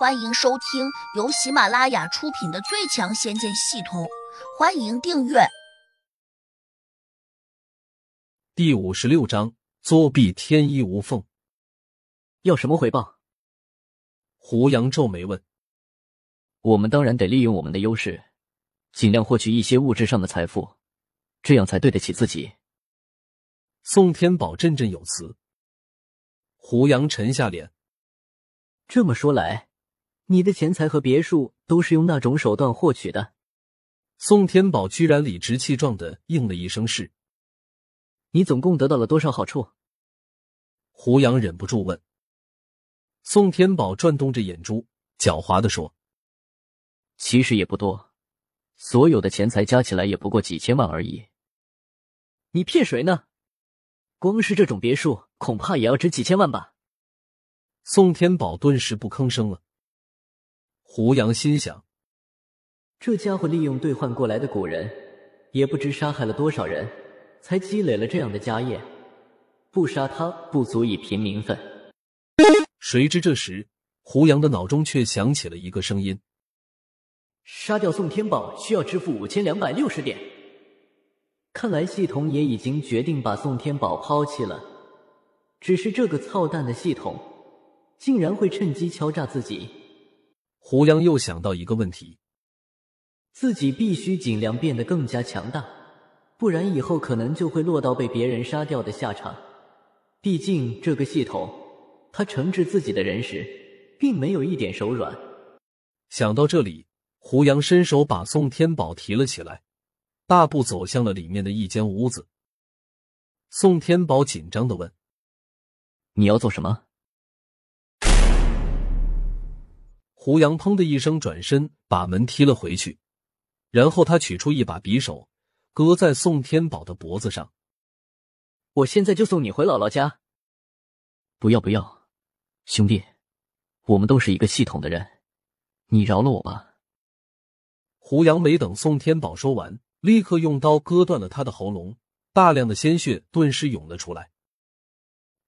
欢迎收听由喜马拉雅出品的《最强仙剑系统》，欢迎订阅。第五十六章：作弊天衣无缝。要什么回报？胡杨皱眉问。我们当然得利用我们的优势，尽量获取一些物质上的财富，这样才对得起自己。宋天宝振振有词。胡杨沉下脸。这么说来。你的钱财和别墅都是用那种手段获取的？宋天宝居然理直气壮的应了一声是。你总共得到了多少好处？胡杨忍不住问。宋天宝转动着眼珠，狡猾的说：“其实也不多，所有的钱财加起来也不过几千万而已。你骗谁呢？光是这种别墅，恐怕也要值几千万吧？”宋天宝顿时不吭声了。胡杨心想：这家伙利用兑换过来的古人，也不知杀害了多少人，才积累了这样的家业。不杀他，不足以平民愤。谁知这时，胡杨的脑中却响起了一个声音：杀掉宋天宝需要支付五千两百六十点。看来系统也已经决定把宋天宝抛弃了。只是这个操蛋的系统，竟然会趁机敲诈自己。胡杨又想到一个问题：自己必须尽量变得更加强大，不然以后可能就会落到被别人杀掉的下场。毕竟这个系统，他惩治自己的人时，并没有一点手软。想到这里，胡杨伸手把宋天宝提了起来，大步走向了里面的一间屋子。宋天宝紧张的问：“你要做什么？”胡杨砰的一声转身，把门踢了回去，然后他取出一把匕首，搁在宋天宝的脖子上。我现在就送你回姥姥家。不要不要，兄弟，我们都是一个系统的人，你饶了我吧。胡杨没等宋天宝说完，立刻用刀割断了他的喉咙，大量的鲜血顿时涌了出来。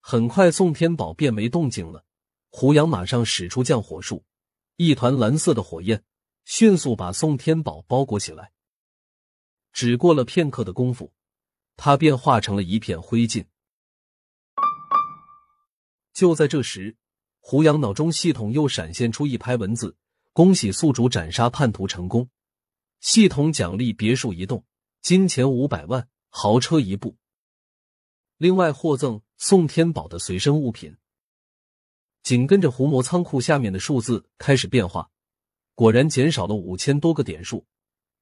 很快，宋天宝便没动静了。胡杨马上使出降火术。一团蓝色的火焰迅速把宋天宝包裹起来。只过了片刻的功夫，他便化成了一片灰烬。就在这时，胡杨脑中系统又闪现出一排文字：“恭喜宿主斩杀叛徒成功，系统奖励别墅一栋，金钱五百万，豪车一部，另外获赠宋天宝的随身物品。”紧跟着，胡魔仓库下面的数字开始变化，果然减少了五千多个点数，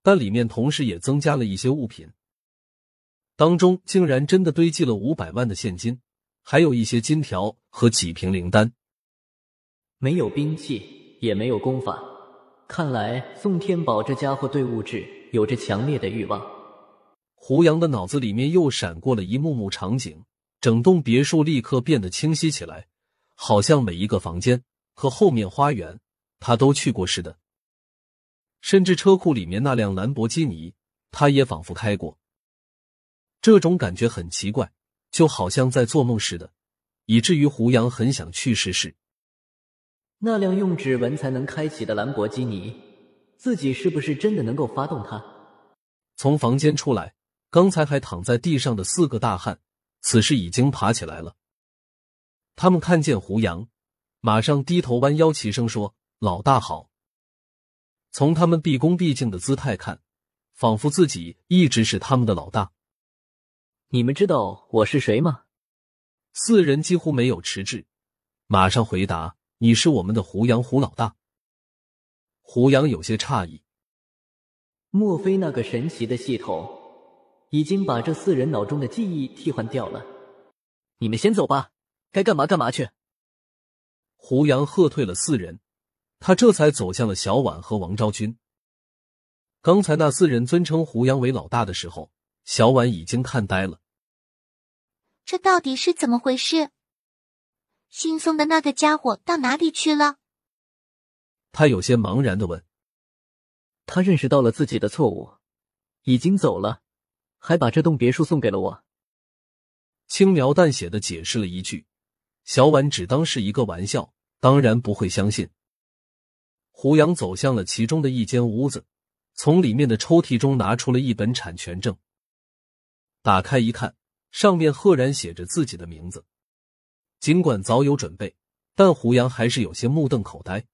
但里面同时也增加了一些物品，当中竟然真的堆积了五百万的现金，还有一些金条和几瓶灵丹。没有兵器，也没有功法，看来宋天宝这家伙对物质有着强烈的欲望。胡杨的脑子里面又闪过了一幕幕场景，整栋别墅立刻变得清晰起来。好像每一个房间和后面花园，他都去过似的。甚至车库里面那辆兰博基尼，他也仿佛开过。这种感觉很奇怪，就好像在做梦似的，以至于胡杨很想去试试。那辆用指纹才能开启的兰博基尼，自己是不是真的能够发动它？从房间出来，刚才还躺在地上的四个大汉，此时已经爬起来了。他们看见胡杨，马上低头弯腰齐声说：“老大好。”从他们毕恭毕敬的姿态看，仿佛自己一直是他们的老大。你们知道我是谁吗？四人几乎没有迟滞，马上回答：“你是我们的胡杨，胡老大。”胡杨有些诧异，莫非那个神奇的系统已经把这四人脑中的记忆替换掉了？你们先走吧。该干嘛干嘛去。胡杨喝退了四人，他这才走向了小婉和王昭君。刚才那四人尊称胡杨为老大的时候，小婉已经看呆了。这到底是怎么回事？姓宋的那个家伙到哪里去了？他有些茫然的问。他认识到了自己的错误，已经走了，还把这栋别墅送给了我。轻描淡写的解释了一句。小婉只当是一个玩笑，当然不会相信。胡杨走向了其中的一间屋子，从里面的抽屉中拿出了一本产权证，打开一看，上面赫然写着自己的名字。尽管早有准备，但胡杨还是有些目瞪口呆。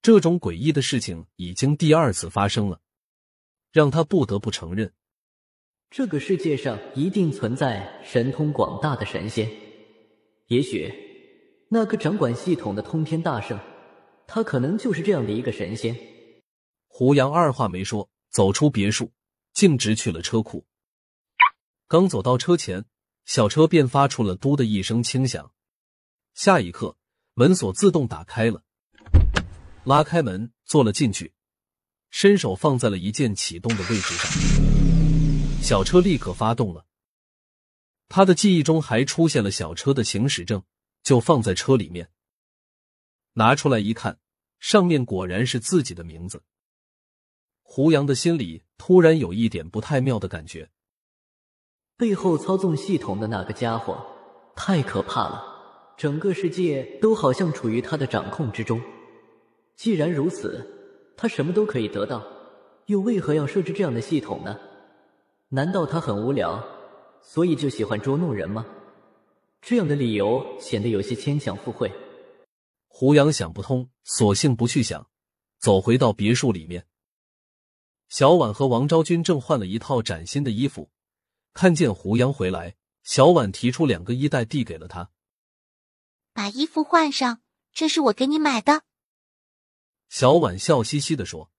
这种诡异的事情已经第二次发生了，让他不得不承认，这个世界上一定存在神通广大的神仙。也许，那个掌管系统的通天大圣，他可能就是这样的一个神仙。胡杨二话没说，走出别墅，径直去了车库。刚走到车前，小车便发出了“嘟”的一声轻响。下一刻，门锁自动打开了。拉开门，坐了进去，伸手放在了一键启动的位置上，小车立刻发动了。他的记忆中还出现了小车的行驶证，就放在车里面。拿出来一看，上面果然是自己的名字。胡杨的心里突然有一点不太妙的感觉，背后操纵系统的那个家伙太可怕了，整个世界都好像处于他的掌控之中。既然如此，他什么都可以得到，又为何要设置这样的系统呢？难道他很无聊，所以就喜欢捉弄人吗？这样的理由显得有些牵强附会。胡杨想不通，索性不去想，走回到别墅里面。小婉和王昭君正换了一套崭新的衣服，看见胡杨回来，小婉提出两个衣袋递给了他，把衣服换上，这是我给你买的。小婉笑嘻嘻的说：“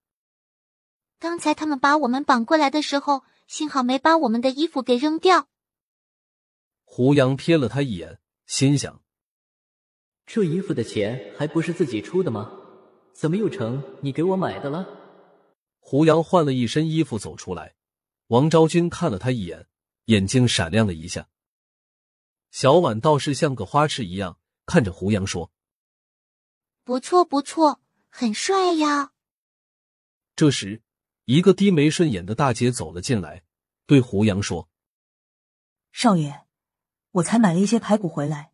刚才他们把我们绑过来的时候，幸好没把我们的衣服给扔掉。”胡杨瞥了他一眼，心想：“这衣服的钱还不是自己出的吗？怎么又成你给我买的了？”胡杨换了一身衣服走出来，王昭君看了他一眼，眼睛闪亮了一下。小婉倒是像个花痴一样看着胡杨说：“不错，不错。”很帅呀！这时，一个低眉顺眼的大姐走了进来，对胡杨说：“少爷，我才买了一些排骨回来，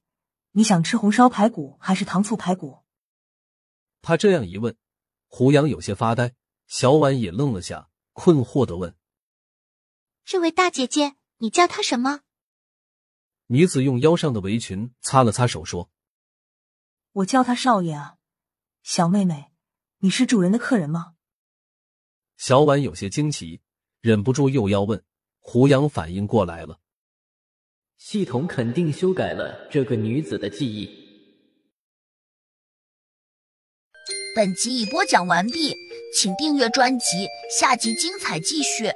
你想吃红烧排骨还是糖醋排骨？”他这样一问，胡杨有些发呆，小婉也愣了下，困惑的问：“这位大姐姐，你叫她什么？”女子用腰上的围裙擦了擦手，说：“我叫他少爷啊。”小妹妹，你是主人的客人吗？小婉有些惊奇，忍不住又要问。胡杨反应过来了，系统肯定修改了这个女子的记忆。本集已播讲完毕，请订阅专辑，下集精彩继续。